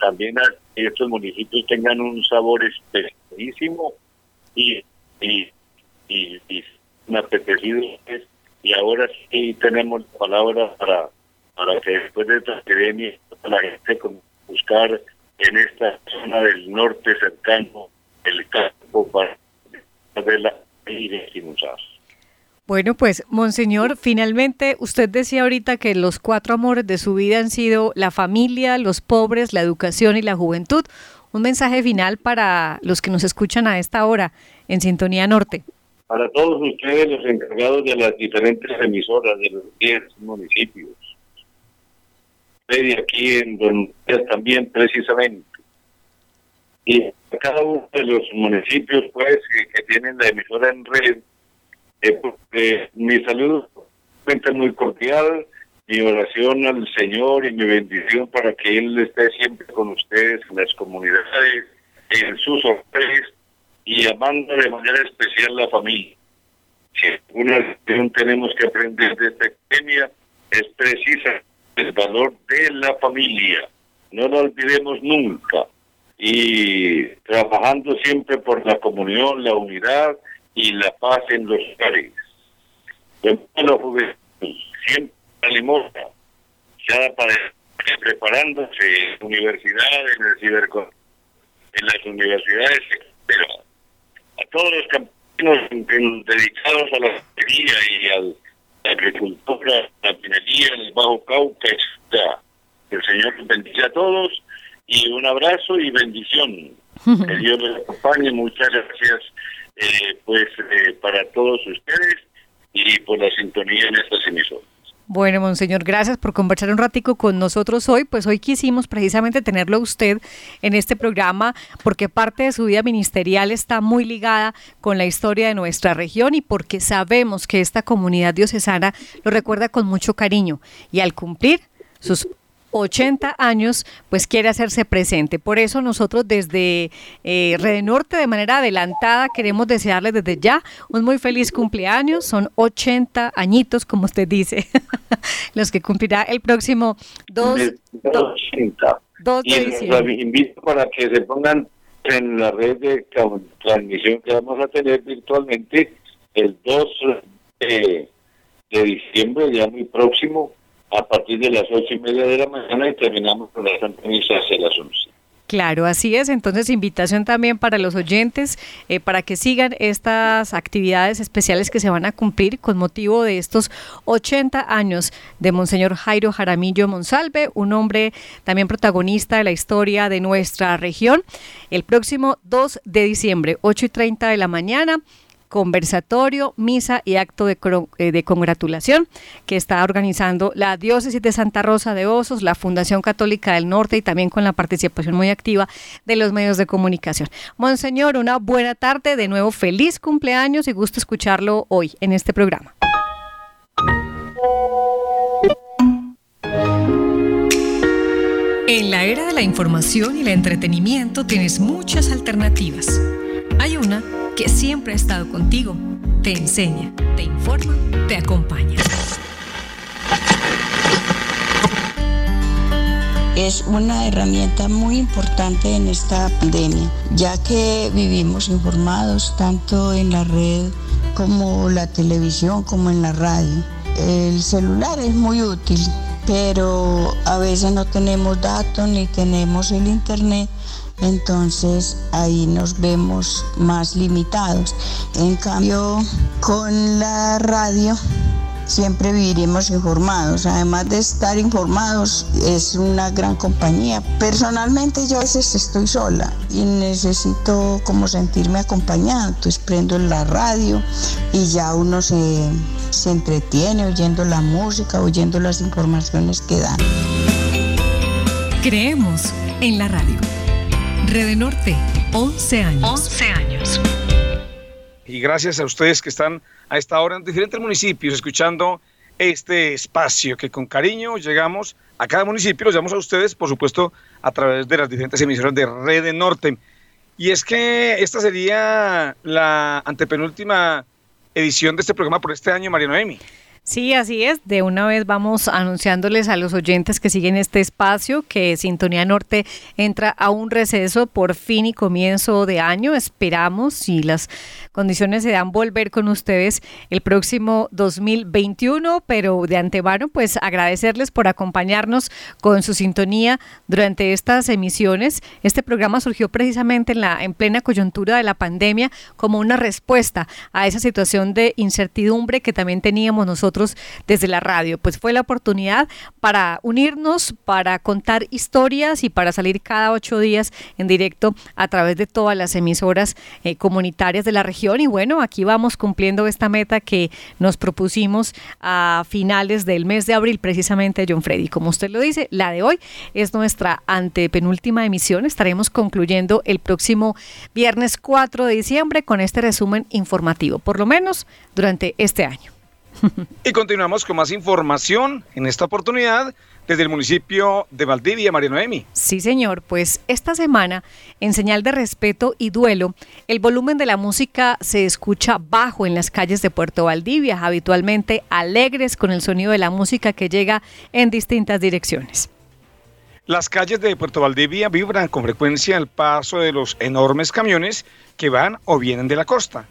también que estos municipios tengan un sabor especialísimo y, y, y, y me apetecido y ahora sí tenemos palabra para, para que después de esta epidemia la gente con buscar en esta zona del norte cercano el campo para de la bueno, pues, Monseñor, finalmente usted decía ahorita que los cuatro amores de su vida han sido la familia, los pobres, la educación y la juventud. Un mensaje final para los que nos escuchan a esta hora en Sintonía Norte para todos ustedes los encargados de las diferentes emisoras de los 10 municipios. De aquí en Don también precisamente. Y a cada uno de los municipios pues que, tienen la emisora en red, eh, pues, mi saludo muy cordial, mi oración al Señor y mi bendición para que Él esté siempre con ustedes en las comunidades, en sus hogares y amando de manera especial la familia. Si alguna lección tenemos que aprender de esta epidemia es precisa el valor de la familia. No lo olvidemos nunca. Y trabajando siempre por la comunión, la unidad y la paz en los hogares. Bueno, siempre animosa, ya para preparándose en universidades, en el en las universidades, pero a todos los campesinos dedicados a la ganadería y a la agricultura, la minería, el Bajo Cauca, etc. El Señor bendiga a todos y un abrazo y bendición. Que Dios les acompañe. Muchas gracias eh, pues eh, para todos ustedes y por la sintonía en estas emisoras. Bueno, Monseñor, gracias por conversar un ratico con nosotros hoy. Pues hoy quisimos precisamente tenerlo usted en este programa porque parte de su vida ministerial está muy ligada con la historia de nuestra región y porque sabemos que esta comunidad diocesana lo recuerda con mucho cariño y al cumplir sus 80 años, pues quiere hacerse presente. Por eso nosotros desde eh, Red Norte de manera adelantada queremos desearle desde ya un muy feliz cumpleaños. Son 80 añitos, como usted dice, los que cumplirá el próximo 2, de, 2 de diciembre. invito para que se pongan en la red de transmisión que vamos a tener virtualmente el 2 de, de diciembre, ya muy próximo, a partir de las ocho y media de la mañana y terminamos con la Santa Misa hacia las once. Claro, así es. Entonces, invitación también para los oyentes eh, para que sigan estas actividades especiales que se van a cumplir con motivo de estos 80 años de Monseñor Jairo Jaramillo Monsalve, un hombre también protagonista de la historia de nuestra región. El próximo 2 de diciembre, 8 y 30 de la mañana conversatorio, misa y acto de, eh, de, congratulación que está organizando la Diócesis de Santa Rosa de Osos, la Fundación Católica del Norte y también con la participación muy activa de los medios de comunicación. Monseñor, una buena tarde, de nuevo feliz cumpleaños y gusto escucharlo hoy en este programa. En la era de la información y el entretenimiento tienes muchas alternativas. Hay una que siempre ha estado contigo, te enseña, te informa, te acompaña. Es una herramienta muy importante en esta pandemia, ya que vivimos informados tanto en la red como la televisión, como en la radio. El celular es muy útil, pero a veces no tenemos datos ni tenemos el internet entonces ahí nos vemos más limitados. En cambio, con la radio siempre viviremos informados. Además de estar informados, es una gran compañía. Personalmente yo a veces estoy sola y necesito como sentirme acompañada. Entonces prendo la radio y ya uno se, se entretiene oyendo la música, oyendo las informaciones que dan. Creemos en la radio. Rede Norte, 11 años. 11 años. Y gracias a ustedes que están a esta hora en diferentes municipios escuchando este espacio que con cariño llegamos a cada municipio, los llamamos a ustedes, por supuesto, a través de las diferentes emisoras de Rede Norte. Y es que esta sería la antepenúltima edición de este programa por este año, María Noemi. Sí, así es. De una vez vamos anunciándoles a los oyentes que siguen este espacio que Sintonía Norte entra a un receso por fin y comienzo de año. Esperamos, si las condiciones se dan, volver con ustedes el próximo 2021, pero de antemano, pues agradecerles por acompañarnos con su sintonía durante estas emisiones. Este programa surgió precisamente en, la, en plena coyuntura de la pandemia como una respuesta a esa situación de incertidumbre que también teníamos nosotros desde la radio. Pues fue la oportunidad para unirnos, para contar historias y para salir cada ocho días en directo a través de todas las emisoras eh, comunitarias de la región. Y bueno, aquí vamos cumpliendo esta meta que nos propusimos a finales del mes de abril, precisamente, John Freddy. Como usted lo dice, la de hoy es nuestra antepenúltima emisión. Estaremos concluyendo el próximo viernes 4 de diciembre con este resumen informativo, por lo menos durante este año. Y continuamos con más información en esta oportunidad desde el municipio de Valdivia, María Noemi. Sí, señor, pues esta semana, en señal de respeto y duelo, el volumen de la música se escucha bajo en las calles de Puerto Valdivia, habitualmente alegres con el sonido de la música que llega en distintas direcciones. Las calles de Puerto Valdivia vibran con frecuencia el paso de los enormes camiones que van o vienen de la costa.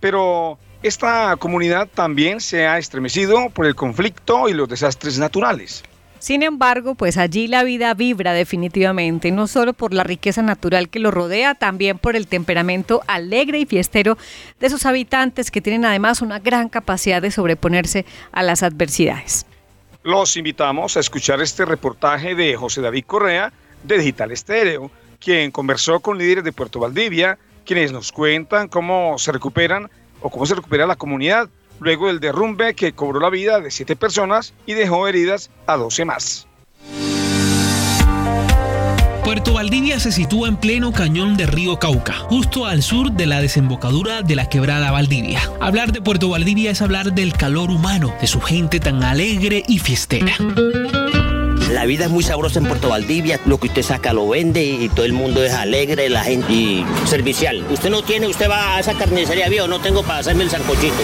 Pero esta comunidad también se ha estremecido por el conflicto y los desastres naturales. Sin embargo, pues allí la vida vibra definitivamente, no solo por la riqueza natural que lo rodea, también por el temperamento alegre y fiestero de sus habitantes que tienen además una gran capacidad de sobreponerse a las adversidades. Los invitamos a escuchar este reportaje de José David Correa de Digital Estéreo, quien conversó con líderes de Puerto Valdivia, quienes nos cuentan cómo se recuperan o cómo se recupera la comunidad luego del derrumbe que cobró la vida de siete personas y dejó heridas a 12 más. Puerto Valdivia se sitúa en pleno cañón de Río Cauca, justo al sur de la desembocadura de la quebrada Valdivia. Hablar de Puerto Valdivia es hablar del calor humano, de su gente tan alegre y fiestera. La vida es muy sabrosa en Puerto Valdivia, lo que usted saca lo vende y todo el mundo es alegre, la gente y servicial. Usted no tiene, usted va a esa carnicería, viejo, no tengo para hacerme el sancochito.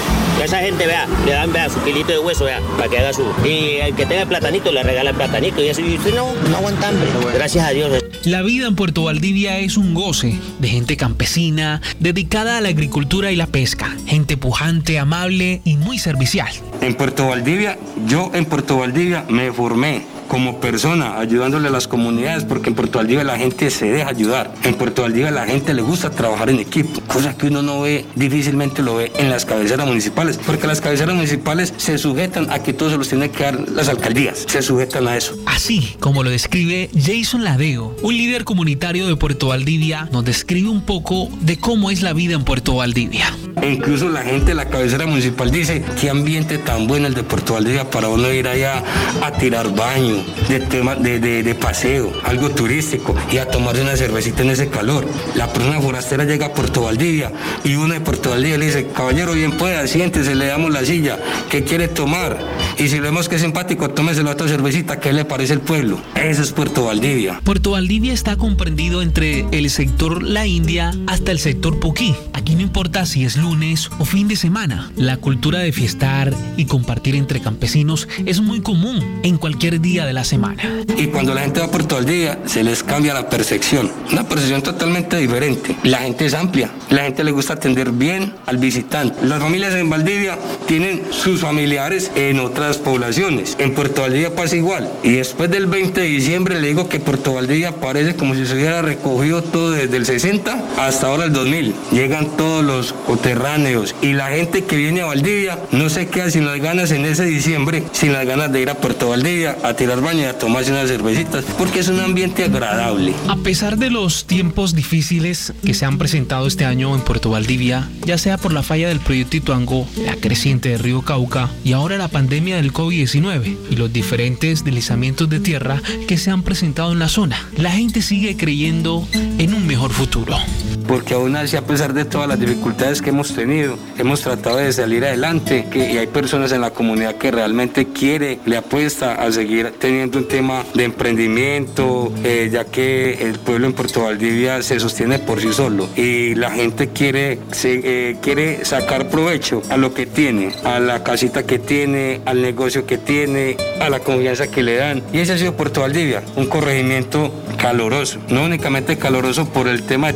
Esa gente, vea, le dan, vea, su kilito de hueso, vea, para que haga su... Y el que tenga platanito le regala el platanito y así, y usted no, no aguanta hambre. Gracias a Dios. La vida en Puerto Valdivia es un goce de gente campesina, dedicada a la agricultura y la pesca, gente pujante, amable y muy servicial. En Puerto Valdivia, yo en Puerto Valdivia me formé como persona, ayudándole a las comunidades, porque en Puerto Valdivia la gente se deja ayudar. En Puerto Valdivia la gente le gusta trabajar en equipo, cosa que uno no ve, difícilmente lo ve en las cabeceras municipales, porque las cabeceras municipales se sujetan a que todo se los tiene que dar las alcaldías, se sujetan a eso. Así como lo describe Jason Ladeo, un líder comunitario de Puerto Valdivia, nos describe un poco de cómo es la vida en Puerto Valdivia. E incluso la gente de la cabecera municipal dice, qué ambiente tan bueno el de Puerto Valdivia para uno ir allá a tirar baño, de, tema, de, de, paseo, algo turístico y a tomarse una cervecita en ese calor. La persona forastera llega a Puerto Valdivia y uno de Puerto Valdivia le dice, caballero, bien puede, siéntese, le damos la silla, ¿qué quiere tomar? Y si vemos que es simpático, tómese la otra cervecita, ¿qué le parece el pueblo? Eso es Puerto Valdivia. Puerto Valdivia está comprendido entre el sector La India hasta el sector Puquí. Aquí no importa si es lunes o fin de semana. La cultura de fiestar y compartir entre campesinos es muy común en cualquier día de la semana. Y cuando la gente va por todo el día, se les cambia la percepción. Una percepción totalmente diferente. La gente es amplia. La gente le gusta atender bien al visitante. Las familias en Valdivia tienen sus familiares en otras poblaciones. En Puerto Valdivia pasa igual. Y después del 20 de diciembre le digo que Puerto Valdivia parece como si se hubiera recogido todo desde el 60 hasta ahora el 2000. Llegan todos los coterráneos y la gente que viene a Valdivia no se queda sin las ganas en ese diciembre, sin las ganas de ir a Puerto Valdivia a tirar baño y a tomarse unas cervecitas, porque es un ambiente agradable. A pesar de los tiempos difíciles que se han presentado este año en Puerto Valdivia, ya sea por la falla del proyecto Ituango, la creciente del río Cauca y ahora la pandemia del COVID-19 y los diferentes deslizamientos de tierra que se han presentado en la zona, la gente sigue creyendo en un mejor futuro. Porque aún así, a pesar de todas las dificultades que hemos tenido, hemos tratado de salir adelante que, y hay personas en la comunidad que realmente quiere, le apuesta a seguir teniendo un tema de emprendimiento, eh, ya que el pueblo en Puerto Valdivia se sostiene por sí solo y la gente quiere, se, eh, quiere sacar provecho a lo que tiene, a la casita que tiene, al negocio que tiene, a la confianza que le dan. Y ese ha sido Puerto Valdivia, un corregimiento caloroso, no únicamente caloroso por el tema de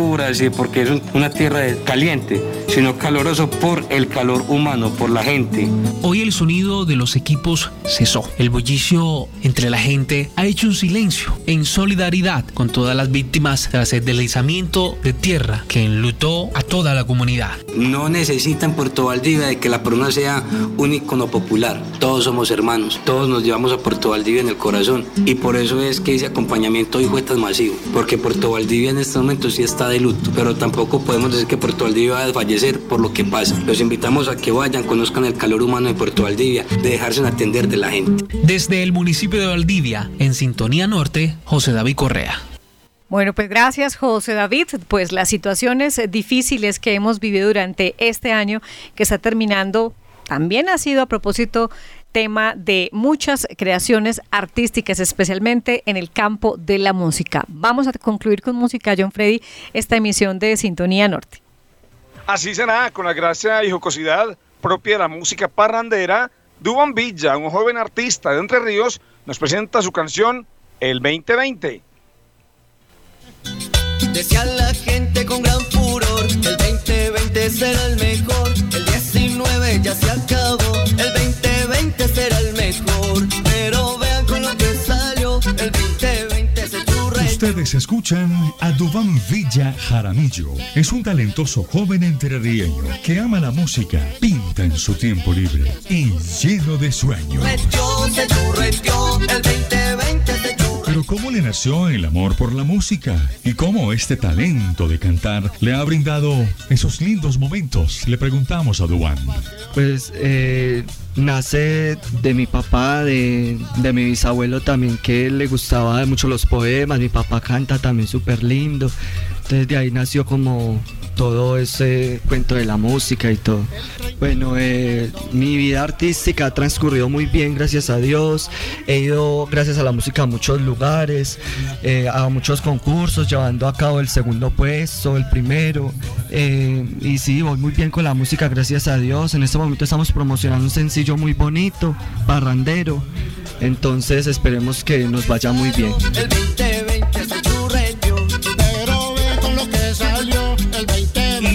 temperaturas y porque es una tierra caliente, sino caloroso por el calor humano, por la gente. Hoy el sonido de los equipos cesó. El bullicio entre la gente ha hecho un silencio en solidaridad con todas las víctimas tras el deslizamiento de tierra que enlutó a toda la comunidad. No necesitan Puerto Valdivia de que la persona sea un icono popular. Todos somos hermanos, todos nos llevamos a Puerto Valdivia en el corazón y por eso es que ese acompañamiento hoy fue tan masivo, porque Puerto Valdivia en este momento sí está de luto, pero tampoco podemos decir que Puerto Valdivia va a desfallecer por lo que pasa. Los invitamos a que vayan, conozcan el calor humano de Puerto Valdivia, de dejarse atender de la gente. Desde el municipio de Valdivia, en Sintonía Norte, José David Correa. Bueno, pues gracias José David. Pues las situaciones difíciles que hemos vivido durante este año que está terminando también ha sido a propósito tema de muchas creaciones artísticas, especialmente en el campo de la música. Vamos a concluir con música, John Freddy, esta emisión de Sintonía Norte. Así será, con la gracia y jocosidad propia de la música parrandera, Duban Villa, un joven artista de Entre Ríos, nos presenta su canción El 2020. Decía la gente con gran furor, el 2020 será el mejor, el 19 ya se acabó, Ustedes escuchan a Dubán Villa Jaramillo, es un talentoso joven entrerrieño que ama la música, pinta en su tiempo libre y lleno de sueños. Pero ¿cómo le nació el amor por la música? ¿Y cómo este talento de cantar le ha brindado esos lindos momentos? Le preguntamos a Duan. Pues eh, nace de mi papá, de, de, mi bisabuelo también, que le gustaba mucho los poemas. Mi papá canta también súper lindo. Entonces de ahí nació como todo ese cuento de la música y todo. Bueno, eh, mi vida artística ha transcurrido muy bien, gracias a Dios. He ido, gracias a la música, a muchos lugares, eh, a muchos concursos, llevando a cabo el segundo puesto, el primero. Eh, y sí, voy muy bien con la música, gracias a Dios. En este momento estamos promocionando un sencillo muy bonito, parrandero. Entonces esperemos que nos vaya muy bien. Y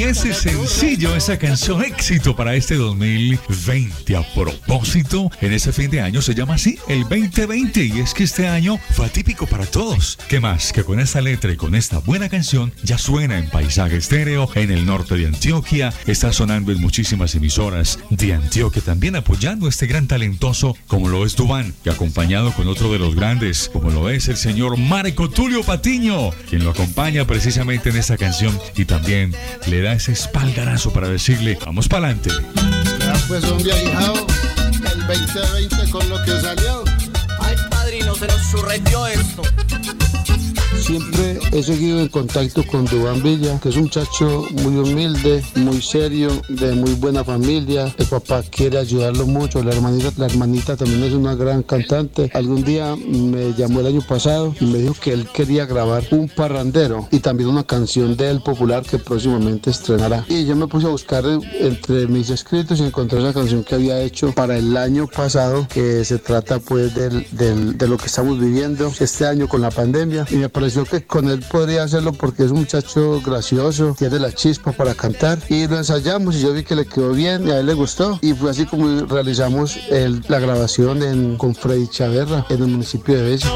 ese sencillo, esa canción éxito para este 2020. A propósito, en ese fin de año se llama así, el 2020. Y es que este año fue atípico para todos. ¿Qué más? Que con esta letra y con esta buena canción ya suena en paisaje estéreo en el norte de Antioquia. Está sonando en muchísimas emisoras de Antioquia también apoyando a este gran talentoso como lo es Dubán, que acompañado con otro de los grandes, como lo es el señor Marco Tulio Patiño, quien lo acompaña precisamente en esta canción y también le da ese espaldarazo para decirle, vamos para adelante. Ya pues un viajado, el 2020 con lo que salió. Ay, padrino, se nos surretió esto. Siempre he seguido en contacto con Dubán Villa, que es un muchacho muy humilde, muy serio, de muy buena familia. El papá quiere ayudarlo mucho, la hermanita, la hermanita también es una gran cantante. Algún día me llamó el año pasado y me dijo que él quería grabar un parrandero y también una canción de él popular que próximamente estrenará. Y yo me puse a buscar entre mis escritos y encontré esa canción que había hecho para el año pasado, que se trata pues del, de lo que estamos viviendo este año con la pandemia. Y me pareció que con él podría hacerlo porque es un muchacho gracioso, tiene la chispa para cantar y lo ensayamos y yo vi que le quedó bien y a él le gustó y fue así como realizamos la grabación en, con Freddy Chaverra en el municipio de Bella.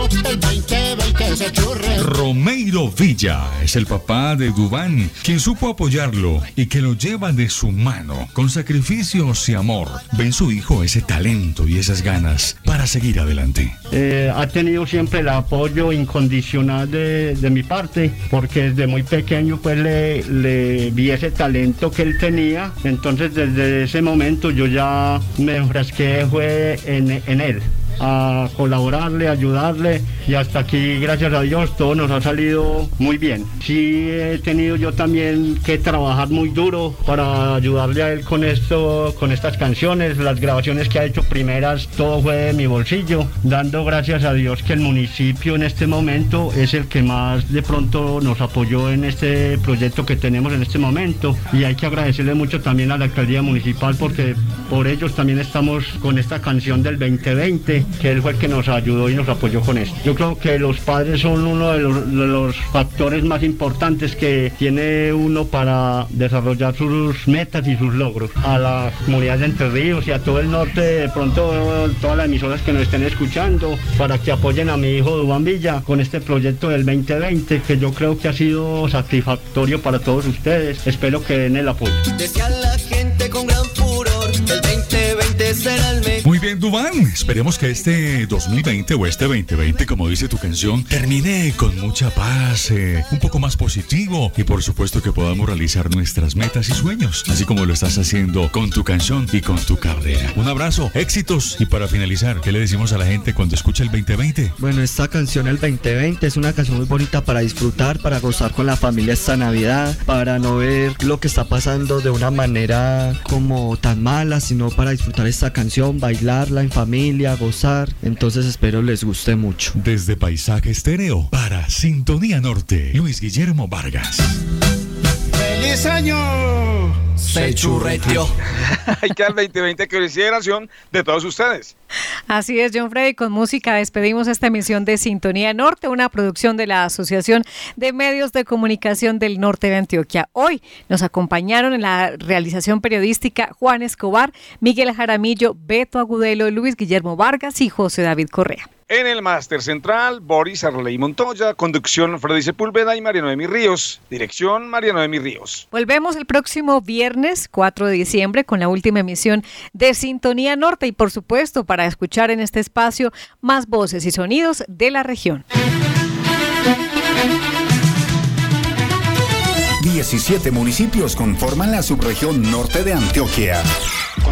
Romeiro Villa es el papá de Dubán, quien supo apoyarlo y que lo lleva de su mano con sacrificios y amor. Ven su hijo ese talento y esas ganas para seguir adelante. Eh, ha tenido siempre el apoyo incondicional de, de, mi parte, porque desde muy pequeño pues le, le, vi ese talento que él tenía, entonces desde ese momento yo ya me enfrasqué fue en, en él a colaborarle, ayudarle y hasta aquí, gracias a Dios, todo nos ha salido muy bien. Sí he tenido yo también que trabajar muy duro para ayudarle a él con esto, con estas canciones, las grabaciones que ha hecho primeras, todo fue de mi bolsillo, dando gracias a Dios que el municipio en este momento es el que más de pronto nos apoyó en este proyecto que tenemos en este momento y hay que agradecerle mucho también a la alcaldía municipal porque por ellos también estamos con esta canción del 2020 que él fue el que nos ayudó y nos apoyó con esto. Yo creo que los padres son uno de los, factores más importantes que tiene uno para desarrollar sus metas y sus logros. A la comunidad de Entre Ríos y a todo el norte, de pronto todas las emisoras que nos estén escuchando, para que apoyen a mi hijo Dubán Villa con este proyecto del 2020, que yo creo que ha sido satisfactorio para todos ustedes. Espero que den el apoyo. Decía la gente con gran furor, el 2020 será el mejor. Bien, Dubán. Esperemos que este 2020 o este 2020, como dice tu canción, termine con mucha paz, eh, un poco más positivo y por supuesto que podamos realizar nuestras metas y sueños, así como lo estás haciendo con tu canción y con tu carrera. Un abrazo, éxitos y para finalizar, ¿qué le decimos a la gente cuando escucha el 2020? Bueno, esta canción el 2020 es una canción muy bonita para disfrutar, para gozar con la familia esta Navidad, para no ver lo que está pasando de una manera como tan mala, sino para disfrutar esta canción, bailarla en familia, gozar. Entonces espero les guste mucho. Desde Paisaje Estéreo para Sintonía Norte, Luis Guillermo Vargas. ¡Feliz año! Se churreteó. Hay que al 2020 que consideración de todos ustedes. Así es, John Freddy, con música despedimos esta emisión de Sintonía Norte, una producción de la Asociación de Medios de Comunicación del Norte de Antioquia. Hoy nos acompañaron en la realización periodística Juan Escobar, Miguel Jaramillo, Beto Agudelo, Luis Guillermo Vargas y José David Correa. En el máster central, Boris Arley Montoya, conducción Freddy Sepúlveda y Mariano de Ríos, dirección Mariano de Ríos. Volvemos el próximo viernes 4 de diciembre con la última emisión de Sintonía Norte y por supuesto para escuchar en este espacio más voces y sonidos de la región. 17 municipios conforman la subregión norte de Antioquia.